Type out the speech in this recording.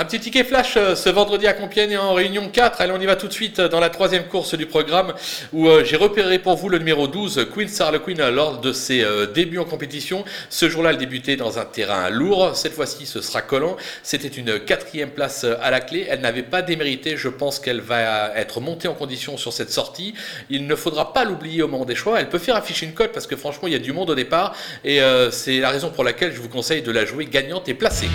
Un petit ticket flash euh, ce vendredi à Compiègne hein, en réunion 4. Allez, on y va tout de suite euh, dans la troisième course du programme où euh, j'ai repéré pour vous le numéro 12, Queen Queen lors de ses débuts en compétition. Ce jour-là, elle débutait dans un terrain lourd. Cette fois-ci, ce sera collant. C'était une quatrième place à la clé. Elle n'avait pas démérité. Je pense qu'elle va être montée en condition sur cette sortie. Il ne faudra pas l'oublier au moment des choix. Elle peut faire afficher une cote parce que franchement, il y a du monde au départ. Et c'est la raison pour laquelle je vous conseille de la jouer gagnante et placée.